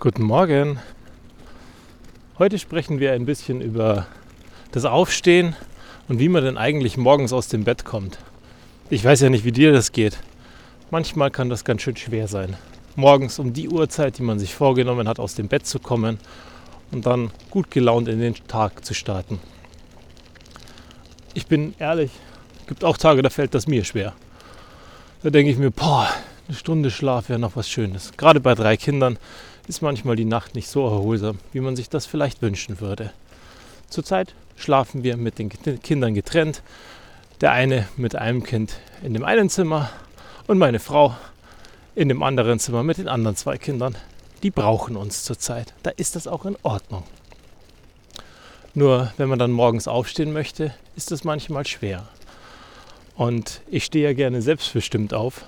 Guten Morgen. Heute sprechen wir ein bisschen über das Aufstehen und wie man denn eigentlich morgens aus dem Bett kommt. Ich weiß ja nicht, wie dir das geht. Manchmal kann das ganz schön schwer sein. Morgens um die Uhrzeit, die man sich vorgenommen hat, aus dem Bett zu kommen und dann gut gelaunt in den Tag zu starten. Ich bin ehrlich, es gibt auch Tage, da fällt das mir schwer. Da denke ich mir, boah, eine Stunde Schlaf wäre noch was Schönes. Gerade bei drei Kindern ist manchmal die Nacht nicht so erholsam, wie man sich das vielleicht wünschen würde. Zurzeit schlafen wir mit den Kindern getrennt. Der eine mit einem Kind in dem einen Zimmer und meine Frau in dem anderen Zimmer mit den anderen zwei Kindern. Die brauchen uns zurzeit. Da ist das auch in Ordnung. Nur wenn man dann morgens aufstehen möchte, ist das manchmal schwer. Und ich stehe ja gerne selbstbestimmt auf.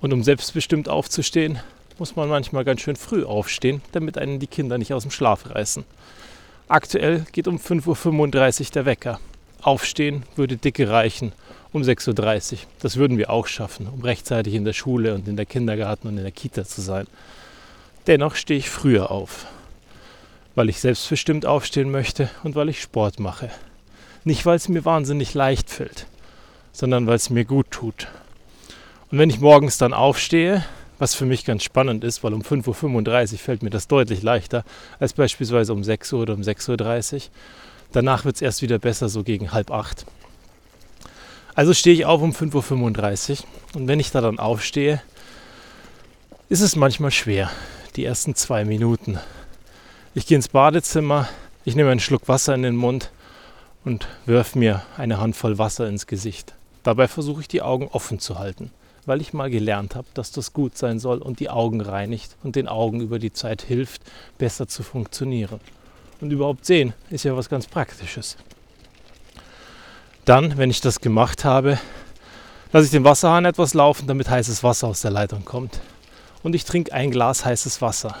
Und um selbstbestimmt aufzustehen, muss man manchmal ganz schön früh aufstehen, damit einen die Kinder nicht aus dem Schlaf reißen. Aktuell geht um 5.35 Uhr der Wecker. Aufstehen würde dicke reichen um 6.30 Uhr. Das würden wir auch schaffen, um rechtzeitig in der Schule und in der Kindergarten und in der Kita zu sein. Dennoch stehe ich früher auf, weil ich selbstbestimmt aufstehen möchte und weil ich Sport mache. Nicht, weil es mir wahnsinnig leicht fällt, sondern weil es mir gut tut. Und wenn ich morgens dann aufstehe, was für mich ganz spannend ist, weil um 5.35 Uhr fällt mir das deutlich leichter als beispielsweise um 6 Uhr oder um 6.30 Uhr. Danach wird es erst wieder besser, so gegen halb acht. Also stehe ich auf um 5.35 Uhr und wenn ich da dann aufstehe, ist es manchmal schwer, die ersten zwei Minuten. Ich gehe ins Badezimmer, ich nehme einen Schluck Wasser in den Mund und wirf mir eine Handvoll Wasser ins Gesicht. Dabei versuche ich die Augen offen zu halten weil ich mal gelernt habe, dass das gut sein soll und die Augen reinigt und den Augen über die Zeit hilft, besser zu funktionieren. Und überhaupt sehen ist ja was ganz Praktisches. Dann, wenn ich das gemacht habe, lasse ich den Wasserhahn etwas laufen, damit heißes Wasser aus der Leitung kommt. Und ich trinke ein Glas heißes Wasser,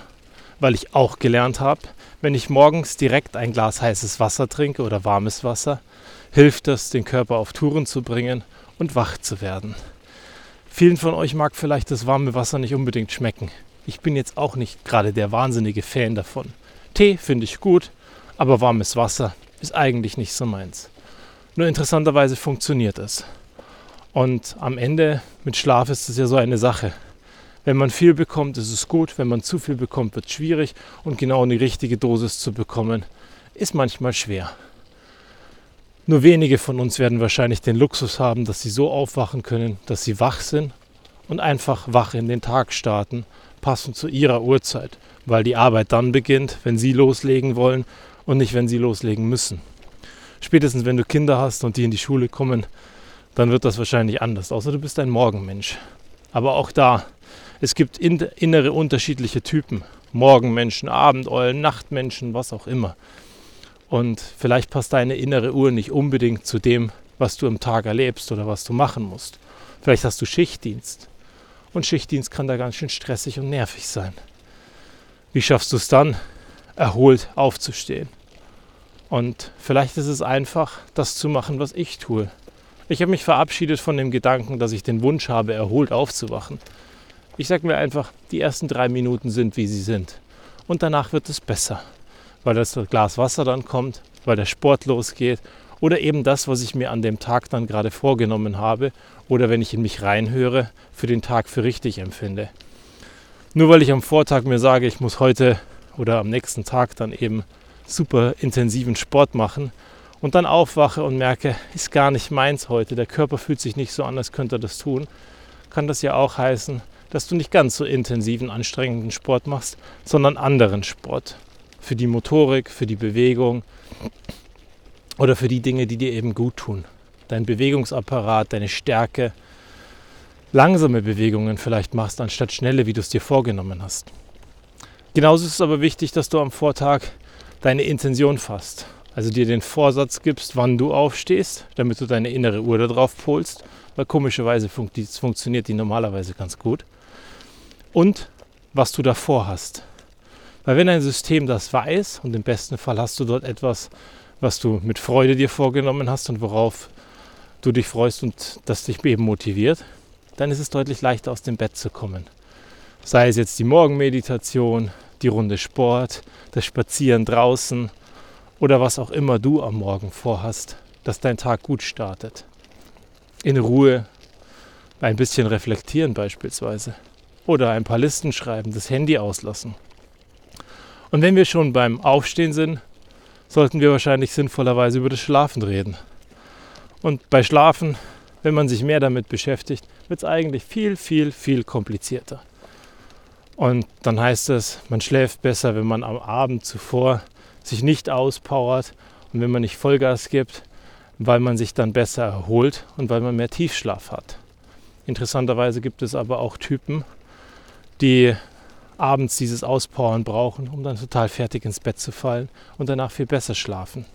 weil ich auch gelernt habe, wenn ich morgens direkt ein Glas heißes Wasser trinke oder warmes Wasser, hilft das, den Körper auf Touren zu bringen und wach zu werden. Vielen von euch mag vielleicht das warme Wasser nicht unbedingt schmecken. Ich bin jetzt auch nicht gerade der wahnsinnige Fan davon. Tee finde ich gut, aber warmes Wasser ist eigentlich nicht so meins. Nur interessanterweise funktioniert es. Und am Ende mit Schlaf ist es ja so eine Sache. Wenn man viel bekommt, ist es gut. Wenn man zu viel bekommt, wird es schwierig. Und genau eine richtige Dosis zu bekommen, ist manchmal schwer. Nur wenige von uns werden wahrscheinlich den Luxus haben, dass sie so aufwachen können, dass sie wach sind und einfach wach in den Tag starten, passend zu ihrer Uhrzeit, weil die Arbeit dann beginnt, wenn sie loslegen wollen und nicht, wenn sie loslegen müssen. Spätestens wenn du Kinder hast und die in die Schule kommen, dann wird das wahrscheinlich anders, außer du bist ein Morgenmensch. Aber auch da, es gibt innere unterschiedliche Typen. Morgenmenschen, Abendeulen, Nachtmenschen, was auch immer. Und vielleicht passt deine innere Uhr nicht unbedingt zu dem, was du im Tag erlebst oder was du machen musst. Vielleicht hast du Schichtdienst. Und Schichtdienst kann da ganz schön stressig und nervig sein. Wie schaffst du es dann, erholt aufzustehen? Und vielleicht ist es einfach, das zu machen, was ich tue. Ich habe mich verabschiedet von dem Gedanken, dass ich den Wunsch habe, erholt aufzuwachen. Ich sage mir einfach, die ersten drei Minuten sind, wie sie sind. Und danach wird es besser weil das Glas Wasser dann kommt, weil der Sport losgeht oder eben das, was ich mir an dem Tag dann gerade vorgenommen habe oder wenn ich in mich reinhöre, für den Tag für richtig empfinde. Nur weil ich am Vortag mir sage, ich muss heute oder am nächsten Tag dann eben super intensiven Sport machen und dann aufwache und merke, ist gar nicht meins heute, der Körper fühlt sich nicht so an, als könnte er das tun, kann das ja auch heißen, dass du nicht ganz so intensiven, anstrengenden Sport machst, sondern anderen Sport für die Motorik, für die Bewegung oder für die Dinge, die dir eben gut tun. Dein Bewegungsapparat, deine Stärke, langsame Bewegungen vielleicht machst, anstatt schnelle, wie du es dir vorgenommen hast. Genauso ist es aber wichtig, dass du am Vortag deine Intention fasst. Also dir den Vorsatz gibst, wann du aufstehst, damit du deine innere Uhr darauf polst, weil komischerweise fun funktioniert die normalerweise ganz gut. Und was du davor hast. Weil wenn ein System das weiß und im besten Fall hast du dort etwas, was du mit Freude dir vorgenommen hast und worauf du dich freust und das dich eben motiviert, dann ist es deutlich leichter aus dem Bett zu kommen. Sei es jetzt die Morgenmeditation, die Runde Sport, das Spazieren draußen oder was auch immer du am Morgen vorhast, dass dein Tag gut startet. In Ruhe, ein bisschen reflektieren beispielsweise oder ein paar Listen schreiben, das Handy auslassen. Und wenn wir schon beim Aufstehen sind, sollten wir wahrscheinlich sinnvollerweise über das Schlafen reden. Und bei Schlafen, wenn man sich mehr damit beschäftigt, wird es eigentlich viel, viel, viel komplizierter. Und dann heißt es, man schläft besser, wenn man am Abend zuvor sich nicht auspowert und wenn man nicht Vollgas gibt, weil man sich dann besser erholt und weil man mehr Tiefschlaf hat. Interessanterweise gibt es aber auch Typen, die abends dieses Auspowern brauchen, um dann total fertig ins Bett zu fallen und danach viel besser schlafen.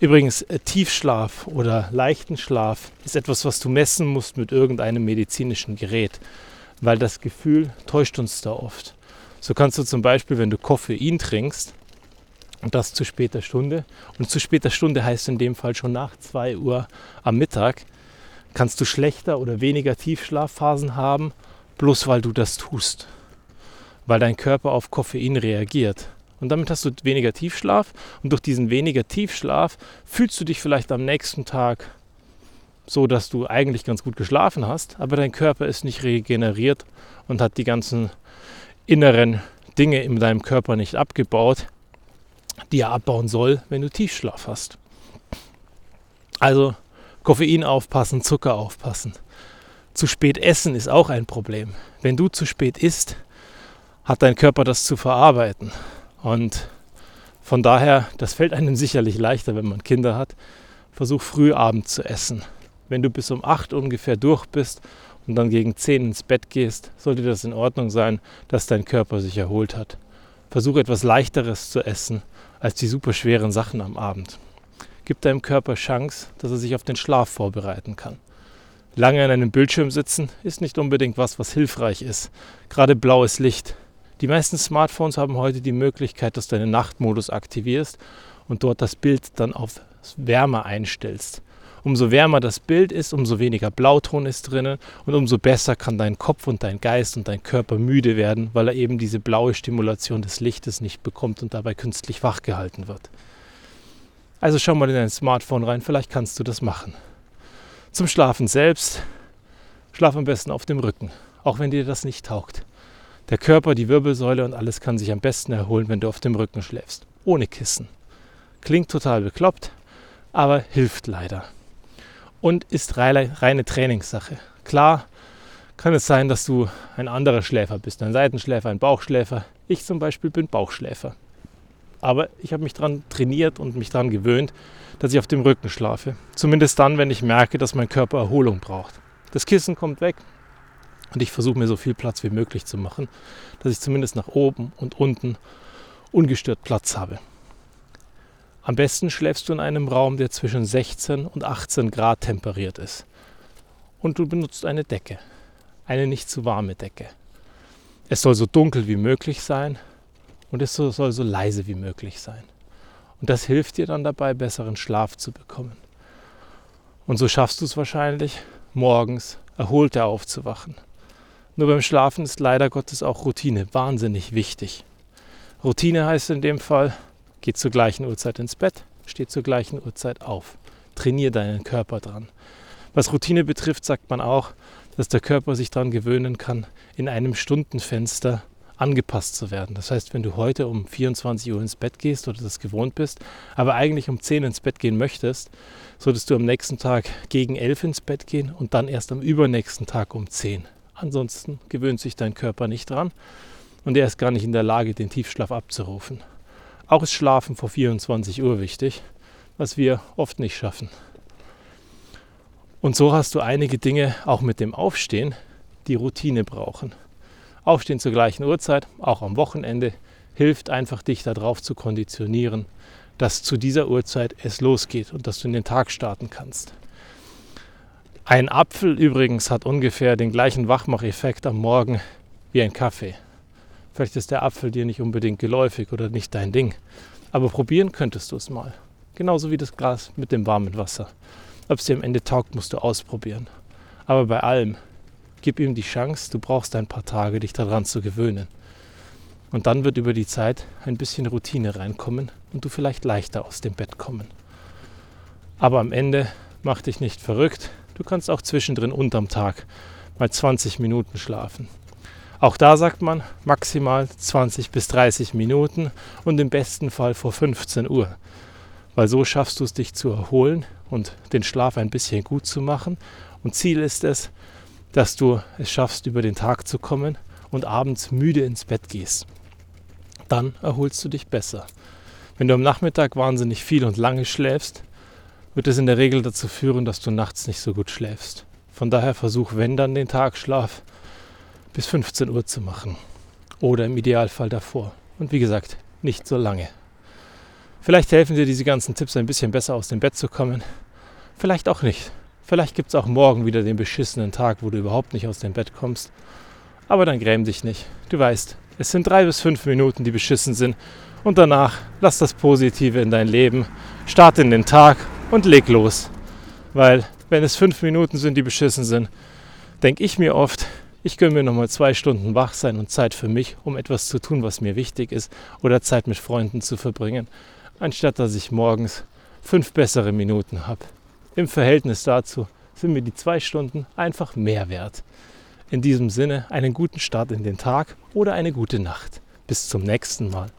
Übrigens, äh, Tiefschlaf oder leichten Schlaf ist etwas, was du messen musst mit irgendeinem medizinischen Gerät, weil das Gefühl täuscht uns da oft. So kannst du zum Beispiel, wenn du Koffein trinkst, und das zu später Stunde, und zu später Stunde heißt in dem Fall schon nach 2 Uhr am Mittag, kannst du schlechter oder weniger Tiefschlafphasen haben, bloß weil du das tust weil dein Körper auf Koffein reagiert. Und damit hast du weniger Tiefschlaf und durch diesen weniger Tiefschlaf fühlst du dich vielleicht am nächsten Tag so, dass du eigentlich ganz gut geschlafen hast, aber dein Körper ist nicht regeneriert und hat die ganzen inneren Dinge in deinem Körper nicht abgebaut, die er abbauen soll, wenn du Tiefschlaf hast. Also Koffein aufpassen, Zucker aufpassen. Zu spät essen ist auch ein Problem. Wenn du zu spät isst, hat dein Körper das zu verarbeiten. Und von daher, das fällt einem sicherlich leichter, wenn man Kinder hat. Versuch früh Abend zu essen. Wenn du bis um 8 ungefähr durch bist und dann gegen 10 ins Bett gehst, sollte das in Ordnung sein, dass dein Körper sich erholt hat. Versuch etwas leichteres zu essen als die super schweren Sachen am Abend. Gib deinem Körper Chance, dass er sich auf den Schlaf vorbereiten kann. Lange an einem Bildschirm sitzen ist nicht unbedingt was, was hilfreich ist. Gerade blaues Licht die meisten Smartphones haben heute die Möglichkeit, dass du einen Nachtmodus aktivierst und dort das Bild dann auf Wärme einstellst. Umso wärmer das Bild ist, umso weniger Blauton ist drinnen und umso besser kann dein Kopf und dein Geist und dein Körper müde werden, weil er eben diese blaue Stimulation des Lichtes nicht bekommt und dabei künstlich wach gehalten wird. Also schau mal in dein Smartphone rein, vielleicht kannst du das machen. Zum Schlafen selbst, schlaf am besten auf dem Rücken, auch wenn dir das nicht taugt. Der Körper, die Wirbelsäule und alles kann sich am besten erholen, wenn du auf dem Rücken schläfst. Ohne Kissen. Klingt total bekloppt, aber hilft leider. Und ist reine Trainingssache. Klar kann es sein, dass du ein anderer Schläfer bist. Ein Seitenschläfer, ein Bauchschläfer. Ich zum Beispiel bin Bauchschläfer. Aber ich habe mich daran trainiert und mich daran gewöhnt, dass ich auf dem Rücken schlafe. Zumindest dann, wenn ich merke, dass mein Körper Erholung braucht. Das Kissen kommt weg, und ich versuche mir so viel Platz wie möglich zu machen, dass ich zumindest nach oben und unten ungestört Platz habe. Am besten schläfst du in einem Raum, der zwischen 16 und 18 Grad temperiert ist. Und du benutzt eine Decke, eine nicht zu warme Decke. Es soll so dunkel wie möglich sein und es soll so leise wie möglich sein. Und das hilft dir dann dabei, besseren Schlaf zu bekommen. Und so schaffst du es wahrscheinlich, morgens erholter aufzuwachen. Nur beim Schlafen ist leider Gottes auch Routine wahnsinnig wichtig. Routine heißt in dem Fall, geh zur gleichen Uhrzeit ins Bett, steh zur gleichen Uhrzeit auf. Trainier deinen Körper dran. Was Routine betrifft, sagt man auch, dass der Körper sich daran gewöhnen kann, in einem Stundenfenster angepasst zu werden. Das heißt, wenn du heute um 24 Uhr ins Bett gehst oder das gewohnt bist, aber eigentlich um 10 ins Bett gehen möchtest, solltest du am nächsten Tag gegen 11 ins Bett gehen und dann erst am übernächsten Tag um 10. Ansonsten gewöhnt sich dein Körper nicht dran und er ist gar nicht in der Lage, den Tiefschlaf abzurufen. Auch ist Schlafen vor 24 Uhr wichtig, was wir oft nicht schaffen. Und so hast du einige Dinge auch mit dem Aufstehen, die Routine brauchen. Aufstehen zur gleichen Uhrzeit, auch am Wochenende, hilft einfach dich darauf zu konditionieren, dass zu dieser Uhrzeit es losgeht und dass du in den Tag starten kannst. Ein Apfel übrigens hat ungefähr den gleichen Wachmacheffekt am Morgen wie ein Kaffee. Vielleicht ist der Apfel dir nicht unbedingt geläufig oder nicht dein Ding. Aber probieren könntest du es mal. Genauso wie das Glas mit dem warmen Wasser. Ob es dir am Ende taugt, musst du ausprobieren. Aber bei allem, gib ihm die Chance, du brauchst ein paar Tage, dich daran zu gewöhnen. Und dann wird über die Zeit ein bisschen Routine reinkommen und du vielleicht leichter aus dem Bett kommen. Aber am Ende mach dich nicht verrückt. Du kannst auch zwischendrin unterm Tag mal 20 Minuten schlafen. Auch da sagt man maximal 20 bis 30 Minuten und im besten Fall vor 15 Uhr. Weil so schaffst du es, dich zu erholen und den Schlaf ein bisschen gut zu machen. Und Ziel ist es, dass du es schaffst, über den Tag zu kommen und abends müde ins Bett gehst. Dann erholst du dich besser. Wenn du am Nachmittag wahnsinnig viel und lange schläfst, wird es in der Regel dazu führen, dass du nachts nicht so gut schläfst. Von daher versuch, wenn dann den Tagschlaf bis 15 Uhr zu machen. Oder im Idealfall davor. Und wie gesagt, nicht so lange. Vielleicht helfen dir diese ganzen Tipps ein bisschen besser aus dem Bett zu kommen. Vielleicht auch nicht. Vielleicht gibt es auch morgen wieder den beschissenen Tag, wo du überhaupt nicht aus dem Bett kommst. Aber dann gräm dich nicht. Du weißt, es sind drei bis fünf Minuten, die beschissen sind. Und danach lass das Positive in dein Leben. Starte in den Tag und leg los. Weil, wenn es fünf Minuten sind, die beschissen sind, denke ich mir oft, ich gönne mir nochmal zwei Stunden wach sein und Zeit für mich, um etwas zu tun, was mir wichtig ist, oder Zeit mit Freunden zu verbringen, anstatt dass ich morgens fünf bessere Minuten habe. Im Verhältnis dazu sind mir die zwei Stunden einfach mehr wert. In diesem Sinne einen guten Start in den Tag oder eine gute Nacht. Bis zum nächsten Mal.